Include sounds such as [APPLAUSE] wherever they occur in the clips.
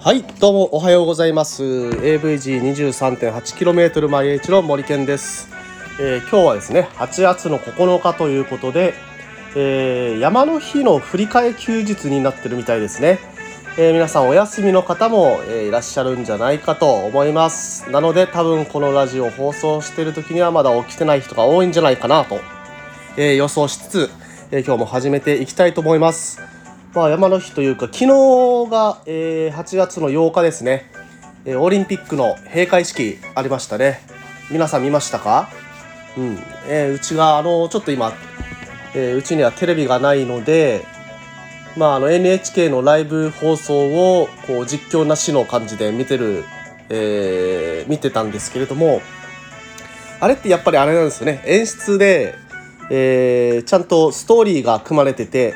はいどうもおはようございます。AVG23.8km 毎日の森健です、えー、今日はですね8月の9日ということで、えー、山の日の振り替休日になってるみたいですね、えー、皆さんお休みの方も、えいらっしゃるんじゃないかと思います。なので多分このラジオ放送してる時にはまだ起きてない人が多いんじゃないかなと、え予想しつつ、え今日も始めていきたいと思います。まあ、山の日というか昨日が、えー、8月の8日ですね、え、オリンピックの閉会式ありましたね。皆さん見ましたか？うん、え、うちがあのちょっと今、え、うちにはテレビがないのでまあ、あの NHK のライブ放送をこう実況なしの感じで見てる、えー、見てたんですけれどもあれってやっぱりあれなんですよね演出で、えー、ちゃんとストーリーが組まれてて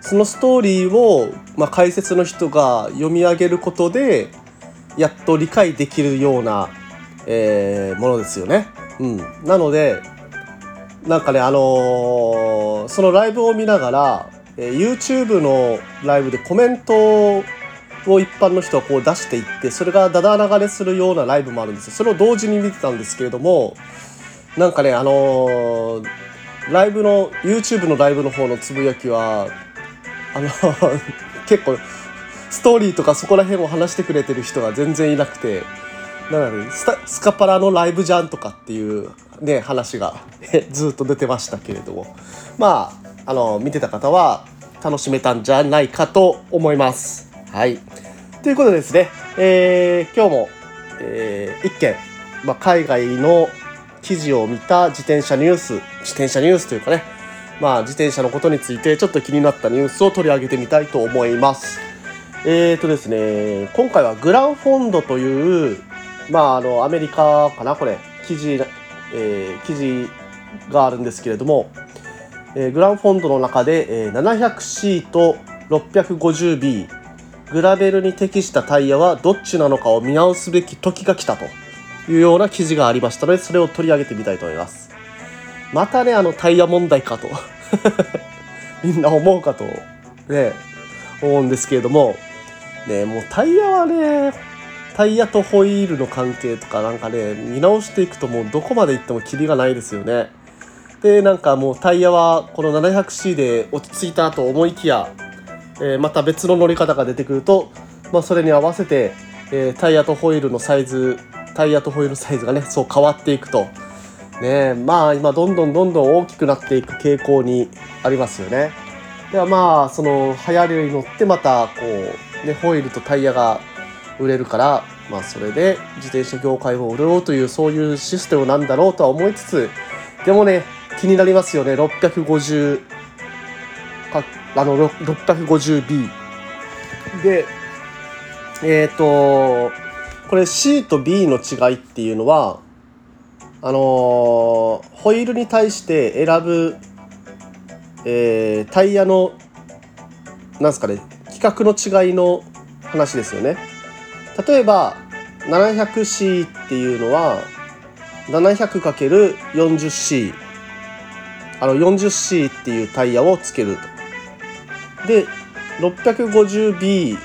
そのストーリーを、まあ、解説の人が読み上げることでやっと理解できるような、えー、ものですよね。うん、なのでなんかねあのー、そのライブを見ながら、えー、YouTube のライブでコメントを一般の人はこう出していってそれがだだ流れするようなライブもあるんですよ。それを同時に見てたんですけれどもなんかねあのー、ライブの YouTube のライブの方のつぶやきはあの [LAUGHS] 結構ストーリーとかそこら辺を話してくれてる人が全然いなくてだからねススカパラのライブじゃんとかっていうね話が [LAUGHS] ずっと出てましたけれども。まああの見てた方は楽しめたんじゃないかと思います。はい。ということでですね、えー、今日も、えー、一件、まあ、海外の記事を見た自転車ニュース自転車ニュースというかねまあ、自転車のことについてちょっと気になったニュースを取り上げてみたいと思います。えーとですね、今回はグランフォンドという、まあ、あの、アメリカかな、これ、記事、えー、記事があるんですけれども、えー、グランフォンドの中で、えー、700C と 650B、グラベルに適したタイヤはどっちなのかを見直すべき時が来たと。いうような記事がありましたので、それを取り上げてみたいと思います。またねあのタイヤ問題かと。[LAUGHS] みんな思うかと。ね思うんですけれども。ねもうタイヤはねタイヤとホイールの関係とかなんかね見直していくともうどこまで行ってもキリがないですよね。でなんかもうタイヤはこの 700C で落ち着いたと思いきや、えー、また別の乗り方が出てくると、まあ、それに合わせて、えー、タイヤとホイールのサイズタイヤとホイールサイズがねそう変わっていくとねまあ今どんどんどんどん大きくなっていく傾向にありますよね。ではまあその流行りに乗ってまたこうねホイールとタイヤが売れるからまあそれで自転車業界を潤おうというそういうシステムなんだろうとは思いつつでもね気になりますよね。650かあの 650B でえっ、ー、とこれ C と B の違いっていうのはあのー、ホイールに対して選ぶ、えー、タイヤのなんすかね規格の違いの話ですよね。例えば 700C っていうのは 700×40C あの 40C っていうタイヤをつけると。で 650B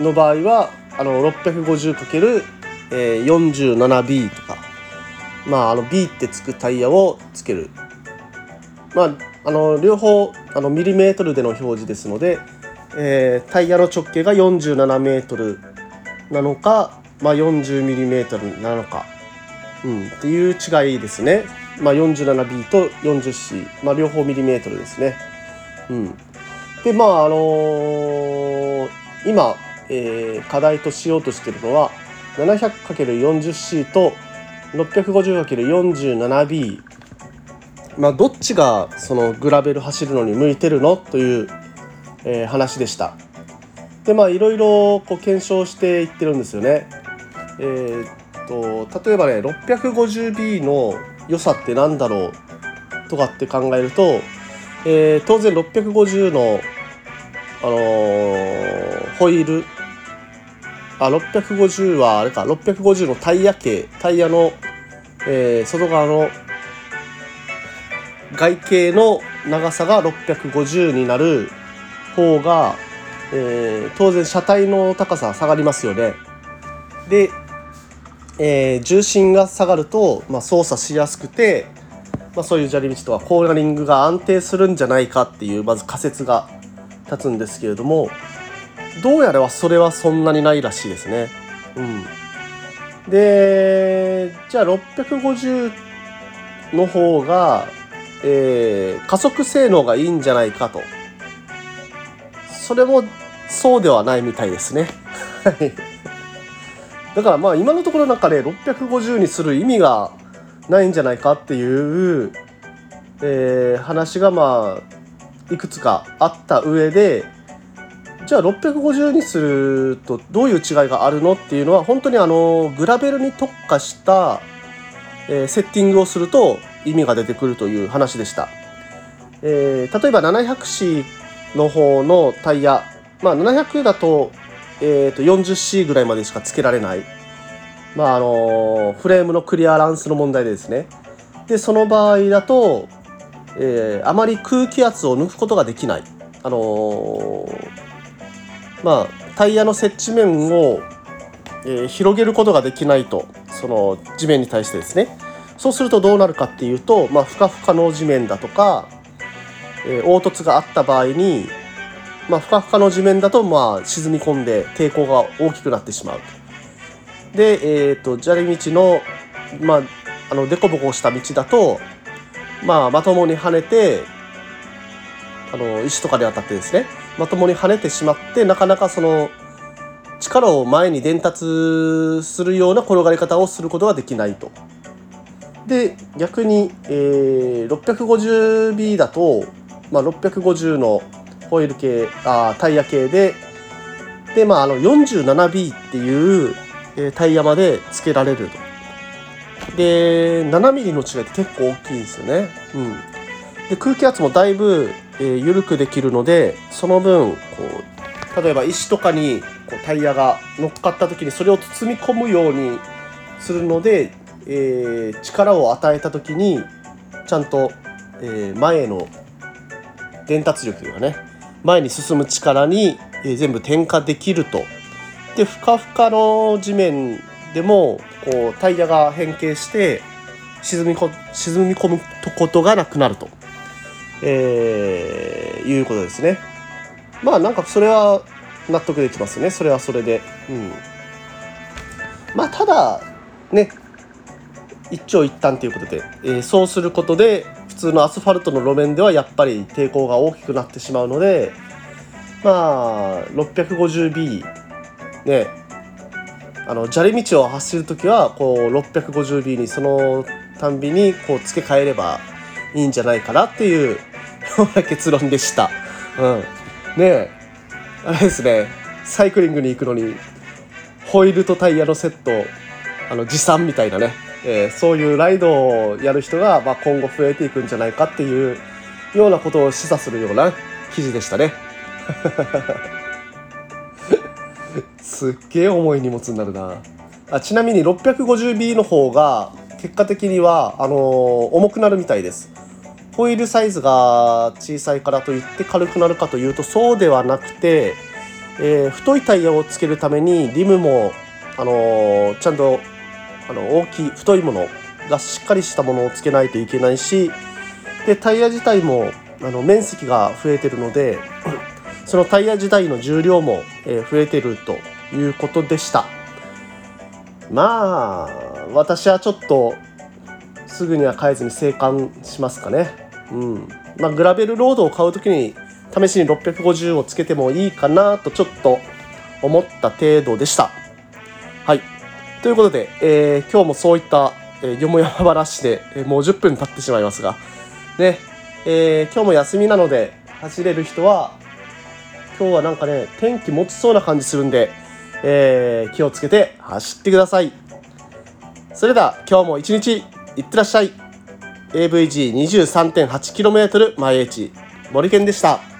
の場合はあの 650×47B とかまあ、あの B ってつくタイヤをつける。まあ、あの両方あのミリメートルでの表示ですので、えー、タイヤの直径が47メートルなのか、まあ、40ミリメートルなのか、うん、っていう違いですね。まあ、47B と 40C、まあ、両方ミリメートルですね。うん、でまああのー、今、えー、課題としようとしているのは 700×40C と 650×47B まあどっちがそのグラベル走るのに向いてるのという、えー、話でした。でまあいろいろこう検証していってるんですよね。えー、と例えばね 650B の良さって何だろうとかって考えると、えー、当然650のあのー、ホイールあ、650はあれか、650のタイヤ系、タイヤの、えー、外側の外径の長さが650になる方が、えー、当然車体の高さ下がりますよね。で、えー、重心が下がると、まあ、操作しやすくて、まあ、そういう砂利道とかコーナリングが安定するんじゃないかっていうまず仮説が立つんですけれどもどうやらそれはそんなにないらしいですね。うん、でじゃあ650の方が、えー、加速性能がいいんじゃないかとそれもそうではないみたいですね。だからまあ今のところなんかね650にする意味がないんじゃないかっていう、えー、話がまあいくつかあった上でじゃあ650にするとどういう違いがあるのっていうのは本当にあのグラベルに特化した、えー、セッティングをすると意味が出てくるという話でした。えー、例えば 700C の方のタイヤ、まあ、700だと,、えー、と 40C ぐらいまでしかつけられない、まああのフレームのクリアランスの問題でですね。でその場合だと、えー、あまり空気圧を抜くことができない、あの、まあ、タイヤの接地面を、えー、広げることができないとその地面に対してですね。そうするとどうなるかっていうと、まあ、ふかふかの地面だとかえー、凹凸があった場合に、まあ、ふかふかの地面だと、まあ、沈み込んで抵抗が大きくなってしまうで、えーと、砂利道の,、まあ、あの凸凹した道だと、まあ、まともに跳ねてあの石とかで当たってですねまともに跳ねてしまってなかなかその力を前に伝達するような転がり方をすることができないと。で逆に、えー、650B だとまあ、650のホイール系あタイヤ系でで、まあ、あの 47B っていう、えー、タイヤまで付けられると。で 7mm の違いって結構大きいんですよね。うん、で空気圧もだいぶ、えー、緩くできるのでその分こう例えば石とかにこうタイヤが乗っかった時にそれを包み込むようにするので、えー、力を与えた時にちゃんと、えー、前の伝達力がね前に進む力に、全部転化できると。でふかふかの地面でもこうタイヤが変形して沈みこ沈み込むことがなくなると、えー、いうことですね。まあなんかそれは納得できますねそれはそれで。うん、まあただね一長一短ということで、えー、そうすることで通のアスファルトの路面ではやっぱり抵抗が大きくなってしまうのでまあ 650B ねあの砂利道を走る時はこう 650B にそのたんびにこう付け替えればいいんじゃないかなっていうような結論でした。うん、ねあれですね。サイクリングに行くのにホイールとタイヤのセットあの持参みたいなね。えー、そういうライドをやる人が、まあ、今後増えていくんじゃないかっていうようなことを示唆するような記事でしたね。[LAUGHS] すっげえ重い荷物になるなあちなみに 650B の方が結果的にはあのー、重くなるみたいですホイールサイズが小さいからといって軽くなるかというとそうではなくて、えー、太いタイヤをつけるためにリムも、あのー、ちゃんとあの大きい太いものがしっかりしたものをつけないといけないしでタイヤ自体もあの面積が増えてるので [CLEARS THROAT] そのタイヤ自体の重量も、え増えてるということでした。まあ私はちょっとすぐには変えずに生還しますかね。うん。まあグラベルロードを買う時に試しに650をつけてもいいかなとちょっと思った程度でした。はい。ということで、えー、今日もそういった、えー、よもやま話で、えー、もう10分経ってしまいますが、ね、えー、今日も休みなので、走れる人は、今日はなんかね、天気持ちそうな感じするんで、えー、気をつけて走ってください。それでは、今日も一日、いってらっしゃい。AVG23.8km 前 H、森健でした。